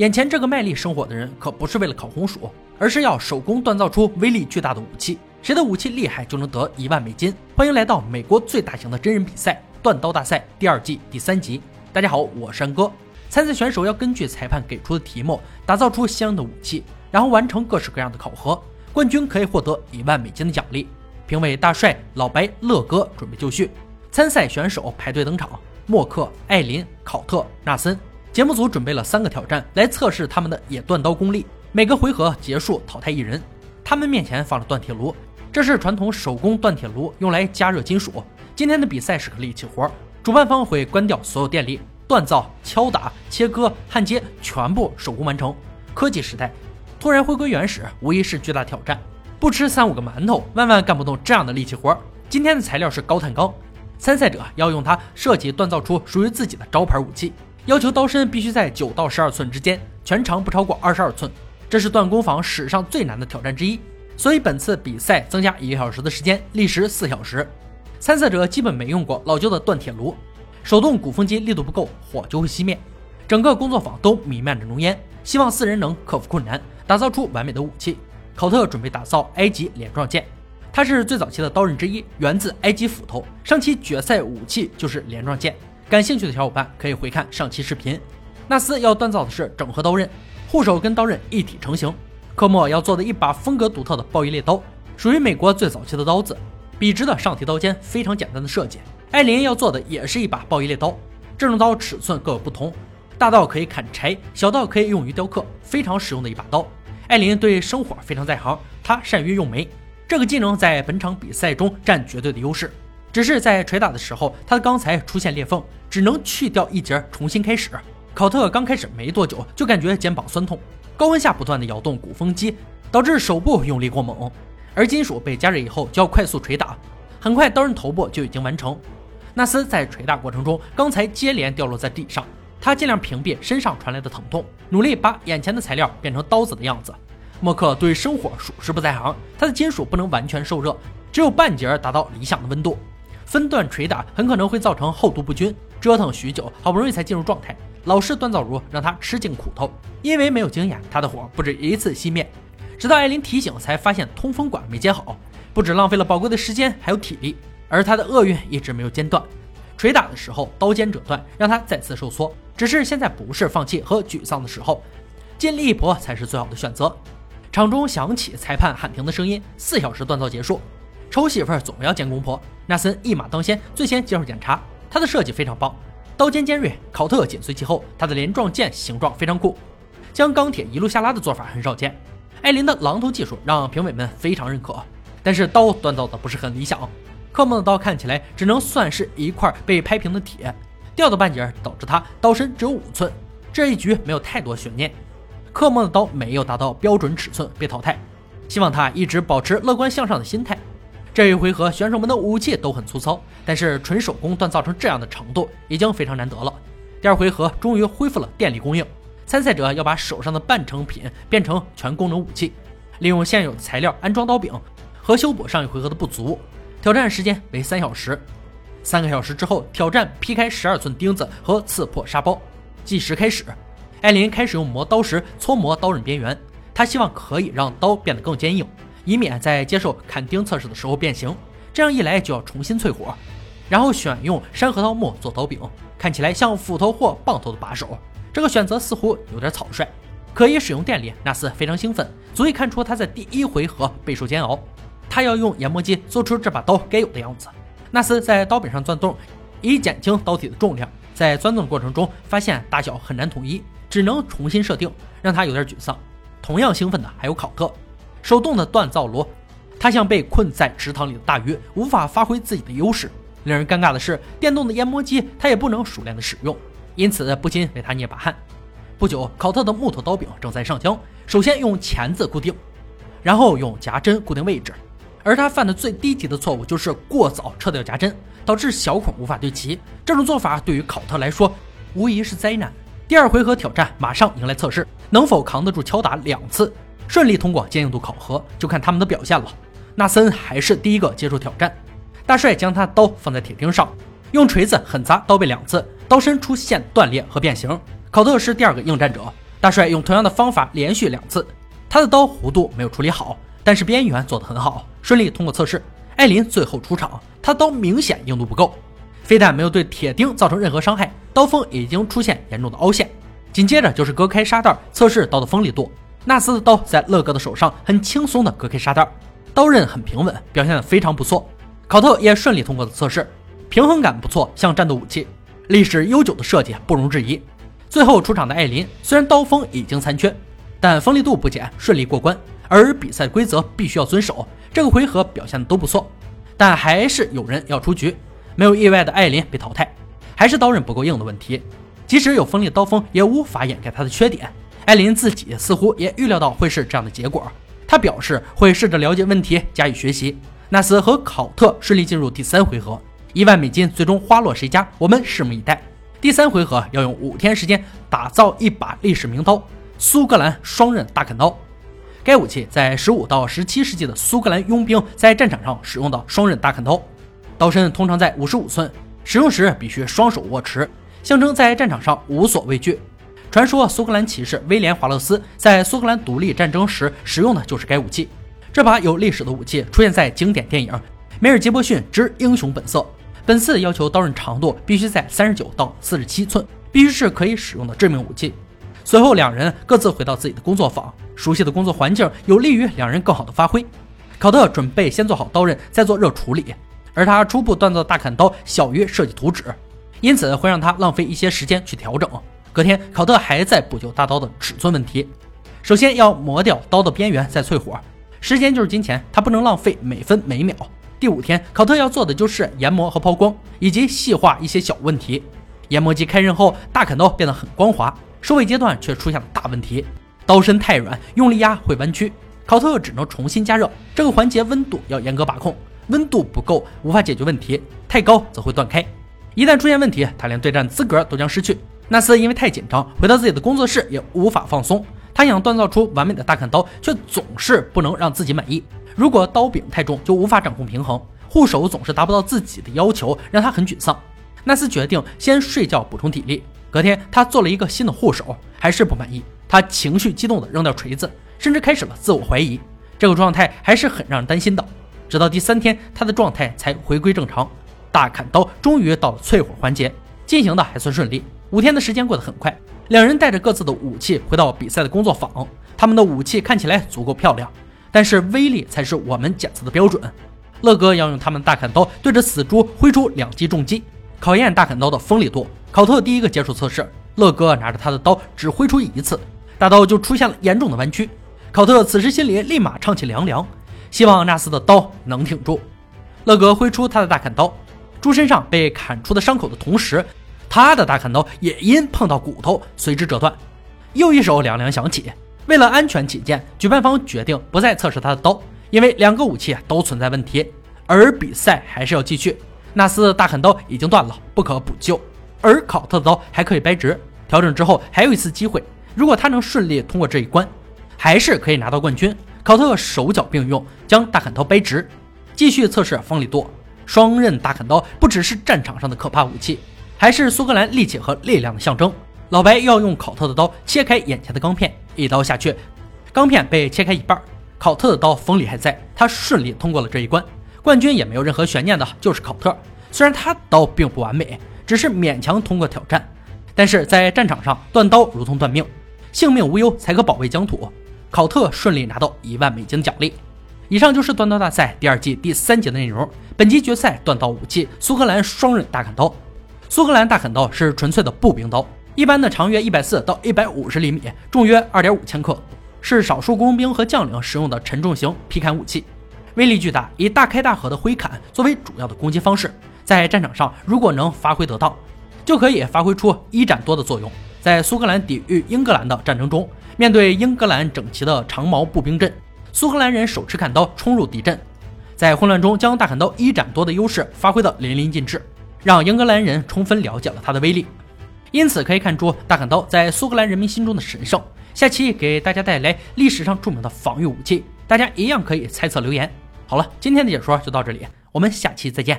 眼前这个卖力生火的人可不是为了烤红薯，而是要手工锻造出威力巨大的武器。谁的武器厉害，就能得一万美金。欢迎来到美国最大型的真人比赛——锻刀大赛第二季第三集。大家好，我是山哥。参赛选手要根据裁判给出的题目，打造出相应的武器，然后完成各式各样的考核。冠军可以获得一万美金的奖励。评委大帅、老白、乐哥准备就绪。参赛选手排队登场：默克、艾琳、考特、纳森。节目组准备了三个挑战来测试他们的野锻刀功力。每个回合结束淘汰一人。他们面前放了锻铁炉，这是传统手工锻铁炉，用来加热金属。今天的比赛是个力气活，主办方会关掉所有电力，锻造、敲打、切割、焊接全部手工完成。科技时代突然回归原始，无疑是巨大挑战。不吃三五个馒头，万万干不动这样的力气活。今天的材料是高碳钢，参赛者要用它设计锻造出属于自己的招牌武器，要求刀身必须在九到十二寸之间，全长不超过二十二寸。这是锻工坊史上最难的挑战之一，所以本次比赛增加一个小时的时间，历时四小时。参赛者基本没用过老旧的锻铁炉，手动鼓风机力度不够，火就会熄灭。整个工作坊都弥漫着浓烟，希望四人能克服困难，打造出完美的武器。考特准备打造埃及镰状剑，他是最早期的刀刃之一，源自埃及斧头。上期决赛武器就是镰状剑，感兴趣的小伙伴可以回看上期视频。纳斯要锻造的是整合刀刃，护手跟刀刃一体成型。科莫要做的一把风格独特的暴衣猎刀，属于美国最早期的刀子，笔直的上提刀尖，非常简单的设计。艾琳要做的也是一把暴衣猎刀，这种刀尺寸各有不同，大到可以砍柴，小到可以用于雕刻，非常实用的一把刀。艾琳对生火非常在行，她善于用煤，这个技能在本场比赛中占绝对的优势。只是在捶打的时候，他的钢材出现裂缝，只能去掉一节，重新开始。考特刚开始没多久就感觉肩膀酸痛，高温下不断的摇动鼓风机，导致手部用力过猛。而金属被加热以后就要快速捶打，很快刀刃头部就已经完成。纳斯在捶打过程中，钢材接连掉落在地上。他尽量屏蔽身上传来的疼痛，努力把眼前的材料变成刀子的样子。默克对生火属实不在行，他的金属不能完全受热，只有半截达到理想的温度。分段捶打很可能会造成厚度不均，折腾许久，好不容易才进入状态。老式锻造炉让他吃尽苦头，因为没有经验，他的火不止一次熄灭。直到艾琳提醒，才发现通风管没接好，不止浪费了宝贵的时间，还有体力。而他的厄运一直没有间断。捶打的时候，刀尖折断，让他再次受挫。只是现在不是放弃和沮丧的时候，尽力一搏才是最好的选择。场中响起裁判喊停的声音，四小时锻造结束。丑媳妇总要见公婆，纳森一马当先，最先接受检查。他的设计非常棒，刀尖尖锐。考特紧随其后，他的镰状剑形状非常酷，将钢铁一路下拉的做法很少见。艾琳的榔头技术让评委们非常认可，但是刀锻造的不是很理想。科莫的刀看起来只能算是一块被拍平的铁。掉的半截导致他刀身只有五寸，这一局没有太多悬念。科莫的刀没有达到标准尺寸被淘汰，希望他一直保持乐观向上的心态。这一回合选手们的武器都很粗糙，但是纯手工锻造成这样的程度已经非常难得了。第二回合终于恢复了电力供应，参赛者要把手上的半成品变成全功能武器，利用现有的材料安装刀柄和修补上一回合的不足。挑战时间为三小时。三个小时之后，挑战劈开十二寸钉子和刺破沙包。计时开始，艾琳开始用磨刀石搓磨刀刃边缘，她希望可以让刀变得更坚硬，以免在接受砍钉测试的时候变形。这样一来就要重新淬火，然后选用山核桃木做刀柄，看起来像斧头或棒头的把手。这个选择似乎有点草率，可以使用电力。纳斯非常兴奋，足以看出他在第一回合备受煎熬。他要用研磨机做出这把刀该有的样子。纳斯在刀柄上钻洞，以减轻刀体的重量。在钻洞的过程中，发现大小很难统一，只能重新设定，让他有点沮丧。同样兴奋的还有考特，手动的锻造炉，他像被困在池塘里的大鱼，无法发挥自己的优势。令人尴尬的是，电动的研磨机他也不能熟练的使用，因此不禁为他捏把汗。不久，考特的木头刀柄正在上浆，首先用钳子固定，然后用夹针固定位置。而他犯的最低级的错误就是过早撤掉夹针，导致小孔无法对齐。这种做法对于考特来说无疑是灾难。第二回合挑战马上迎来测试，能否扛得住敲打两次，顺利通过坚硬度考核，就看他们的表现了。纳森还是第一个接受挑战，大帅将他刀放在铁钉上，用锤子狠砸刀背两次，刀身出现断裂和变形。考特是第二个应战者，大帅用同样的方法连续两次，他的刀弧度没有处理好，但是边缘做得很好，顺利通过测试。艾琳最后出场，他刀明显硬度不够，非但没有对铁钉造成任何伤害，刀锋已经出现严重的凹陷。紧接着就是割开沙袋测试刀的锋利度，纳斯的刀在乐哥的手上很轻松的割开沙袋，刀刃很平稳，表现的非常不错。考特也顺利通过了测试，平衡感不错，像战斗武器，历史悠久的设计不容置疑。最后出场的艾琳虽然刀锋已经残缺，但锋利度不减，顺利过关。而比赛规则必须要遵守，这个回合表现的都不错，但还是有人要出局。没有意外的艾琳被淘汰，还是刀刃不够硬的问题。即使有锋利刀锋，也无法掩盖他的缺点。艾琳自己似乎也预料到会是这样的结果，他表示会试着了解问题，加以学习。纳斯和考特顺利进入第三回合，一万美金最终花落谁家？我们拭目以待。第三回合要用五天时间打造一把历史名刀——苏格兰双刃大砍刀。该武器在十五到十七世纪的苏格兰佣兵在战场上使用的双刃大砍刀，刀身通常在五十五寸，使用时必须双手握持。象征在战场上无所畏惧。传说苏格兰骑士威廉·华勒斯在苏格兰独立战争时使用的就是该武器。这把有历史的武器出现在经典电影《梅尔杰伯逊之英雄本色》。本次要求刀刃长度必须在三十九到四十七寸，必须是可以使用的致命武器。随后两人各自回到自己的工作坊，熟悉的工作环境有利于两人更好的发挥。考特准备先做好刀刃，再做热处理，而他初步锻造大砍刀小于设计图纸。因此会让他浪费一些时间去调整。隔天，考特还在补救大刀的尺寸问题。首先要磨掉刀的边缘，再淬火。时间就是金钱，他不能浪费每分每秒。第五天，考特要做的就是研磨和抛光，以及细化一些小问题。研磨机开刃后，大砍刀变得很光滑。收尾阶段却出现了大问题，刀身太软，用力压会弯曲。考特只能重新加热，这个环节温度要严格把控，温度不够无法解决问题，太高则会断开。一旦出现问题，他连对战资格都将失去。纳斯因为太紧张，回到自己的工作室也无法放松。他想锻造出完美的大砍刀，却总是不能让自己满意。如果刀柄太重，就无法掌控平衡。护手总是达不到自己的要求，让他很沮丧。纳斯决定先睡觉补充体力。隔天，他做了一个新的护手，还是不满意。他情绪激动地扔掉锤子，甚至开始了自我怀疑。这个状态还是很让人担心的。直到第三天，他的状态才回归正常。大砍刀终于到了淬火环节，进行的还算顺利。五天的时间过得很快，两人带着各自的武器回到比赛的工作坊。他们的武器看起来足够漂亮，但是威力才是我们检测的标准。乐哥要用他们大砍刀对着死猪挥出两击重击，考验大砍刀的锋利度。考特第一个接触测试，乐哥拿着他的刀只挥出一次，大刀就出现了严重的弯曲。考特此时心里立马唱起凉凉，希望纳斯的刀能挺住。乐哥挥出他的大砍刀。猪身上被砍出的伤口的同时，他的大砍刀也因碰到骨头随之折断。又一手凉凉响起。为了安全起见，举办方决定不再测试他的刀，因为两个武器都存在问题。而比赛还是要继续。纳斯大砍刀已经断了，不可补救，而考特的刀还可以掰直。调整之后还有一次机会，如果他能顺利通过这一关，还是可以拿到冠军。考特手脚并用，将大砍刀掰直，继续测试锋利度。双刃大砍刀不只是战场上的可怕武器，还是苏格兰力气和力量的象征。老白要用考特的刀切开眼前的钢片，一刀下去，钢片被切开一半。考特的刀锋利还在，他顺利通过了这一关，冠军也没有任何悬念的，就是考特。虽然他刀并不完美，只是勉强通过挑战，但是在战场上断刀如同断命，性命无忧才可保卫疆土。考特顺利拿到一万美金奖励。以上就是断刀大赛第二季第三节的内容。本集决赛断刀武器苏格兰双刃大砍刀。苏格兰大砍刀是纯粹的步兵刀，一般的长约一百四到一百五十厘米，重约二点五千克，是少数工兵和将领使用的沉重型劈砍武器，威力巨大，以大开大合的挥砍作为主要的攻击方式。在战场上，如果能发挥得当，就可以发挥出一斩多的作用。在苏格兰抵御英格兰的战争中，面对英格兰整齐的长矛步兵阵。苏格兰人手持砍刀冲入敌阵，在混乱中将大砍刀一斩多的优势发挥得淋漓尽致，让英格兰人充分了解了它的威力。因此可以看出大砍刀在苏格兰人民心中的神圣。下期给大家带来历史上著名的防御武器，大家一样可以猜测留言。好了，今天的解说就到这里，我们下期再见。